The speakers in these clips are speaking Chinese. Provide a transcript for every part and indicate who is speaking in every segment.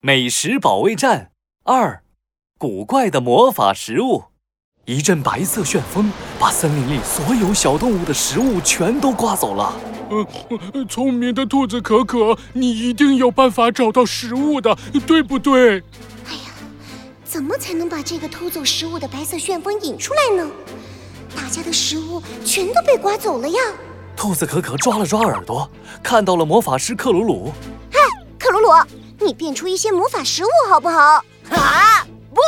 Speaker 1: 美食保卫战二，古怪的魔法食物。一阵白色旋风把森林里所有小动物的食物全都刮走了。
Speaker 2: 呃，聪明的兔子可可，你一定有办法找到食物的，对不对？
Speaker 3: 哎呀，怎么才能把这个偷走食物的白色旋风引出来呢？大家的食物全都被刮走了呀！
Speaker 1: 兔子可可抓了抓耳朵，看到了魔法师克鲁鲁。
Speaker 3: 嗨，克鲁鲁！你变出一些魔法食物好不好？
Speaker 4: 啊！不，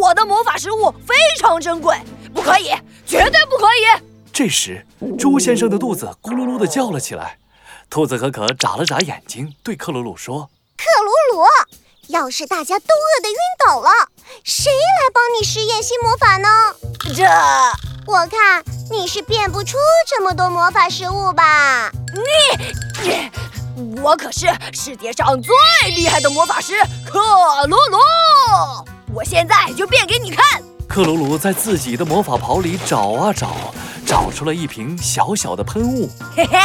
Speaker 4: 我的魔法食物非常珍贵，不可以，绝对不可以！
Speaker 1: 这时，猪先生的肚子咕噜噜的叫了起来。兔子可可眨了眨眼睛，对克鲁鲁说：“
Speaker 3: 克鲁鲁，要是大家都饿得晕倒了，谁来帮你实验新魔法呢？”
Speaker 4: 这，
Speaker 3: 我看你是变不出这么多魔法食物吧？
Speaker 4: 你，你。我可是世界上最厉害的魔法师克鲁鲁，我现在就变给你看。
Speaker 1: 克鲁鲁在自己的魔法袍里找啊找，找出了一瓶小小的喷雾。
Speaker 4: 嘿嘿，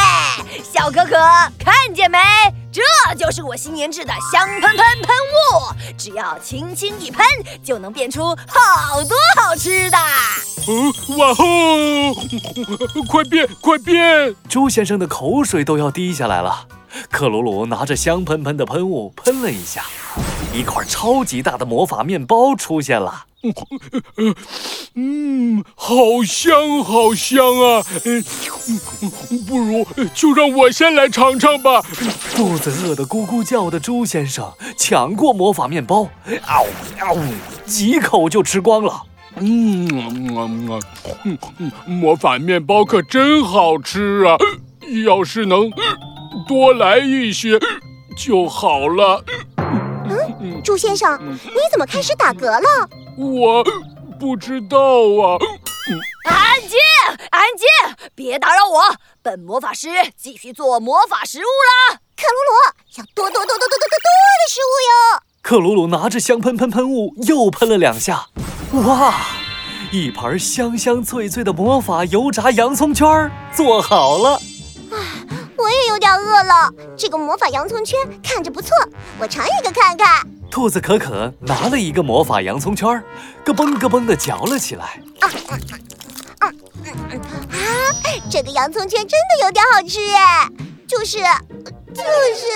Speaker 4: 小可可看见没？这就是我新研制的香喷喷喷雾，只要轻轻一喷，就能变出好多好吃的。
Speaker 2: 哦，哇吼！快变，快变！
Speaker 1: 猪先生的口水都要滴下来了。克鲁鲁拿着香喷喷的喷雾喷了一下，一块超级大的魔法面包出现了。
Speaker 2: 嗯，好香，好香啊！不如就让我先来尝尝吧。
Speaker 1: 肚子饿得咕咕叫的猪先生抢过魔法面包，嗷嗷，几口就吃光了。嗯
Speaker 2: 嗯嗯，魔法面包可真好吃啊！要是能……多来一些就好了。
Speaker 3: 嗯，朱先生，你怎么开始打嗝了？
Speaker 2: 我不知道啊。
Speaker 4: 安静，安静，别打扰我。本魔法师继续做魔法食物啦。
Speaker 3: 克鲁鲁，要多多多多多多多的食物哟。
Speaker 1: 克鲁鲁拿着香喷喷喷雾又喷了两下，哇，一盘香香脆脆的魔法油炸洋葱圈做好了。
Speaker 3: 饿了，这个魔法洋葱圈看着不错，我尝一个看看。
Speaker 1: 兔子可可拿了一个魔法洋葱圈，咯嘣咯嘣的嚼了起来。啊，
Speaker 3: 这个洋葱圈真的有点好吃哎，就是，就是，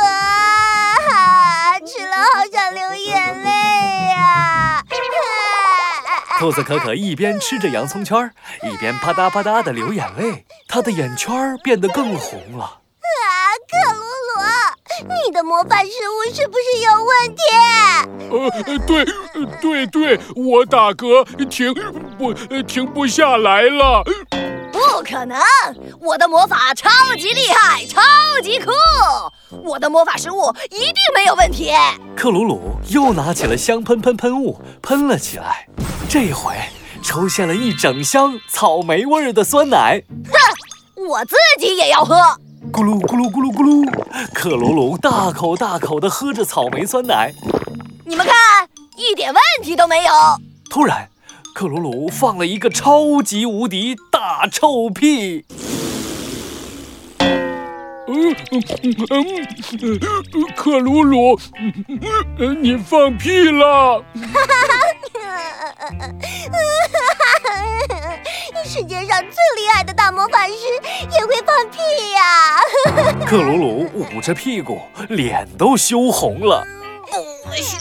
Speaker 3: 啊，吃了好想流
Speaker 1: 兔子可可一边吃着洋葱圈，一边啪嗒啪嗒的流眼泪，它的眼圈变得更红了。啊，
Speaker 3: 克鲁鲁，你的魔法食物是不是
Speaker 2: 有问题？呃，对，对对，我打嗝停不停不下来了。
Speaker 4: 不可能！我的魔法超级厉害，超级酷！我的魔法食物一定没有问题。
Speaker 1: 克鲁鲁又拿起了香喷喷喷雾，喷了起来。这回出现了一整箱草莓味儿的酸奶。
Speaker 4: 哼，我自己也要喝。
Speaker 1: 咕噜咕噜咕噜咕噜，克鲁鲁大口大口地喝着草莓酸奶。
Speaker 4: 你们看，一点问题都没有。
Speaker 1: 突然，克鲁鲁放了一个超级无敌大臭屁。
Speaker 2: 嗯嗯嗯，克鲁鲁，你放屁了！
Speaker 3: 世界上最厉害的大魔法师也会放屁呀！
Speaker 1: 克鲁鲁捂着屁股，脸都羞红了。
Speaker 4: 不许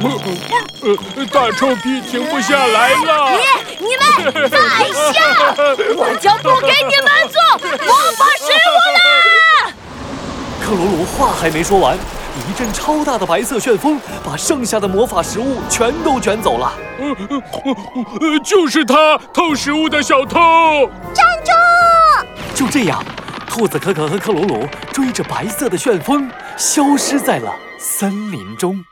Speaker 2: 笑！大臭屁停不下来了！
Speaker 4: 你、你们再笑，我就不给你们做魔法食物了！
Speaker 1: 克鲁鲁话还没说完。一阵超大的白色旋风，把剩下的魔法食物全都卷走了。
Speaker 2: 就是他偷食物的小偷！
Speaker 3: 站住！
Speaker 1: 就这样，兔子可可和克鲁鲁追着白色的旋风，消失在了森林中。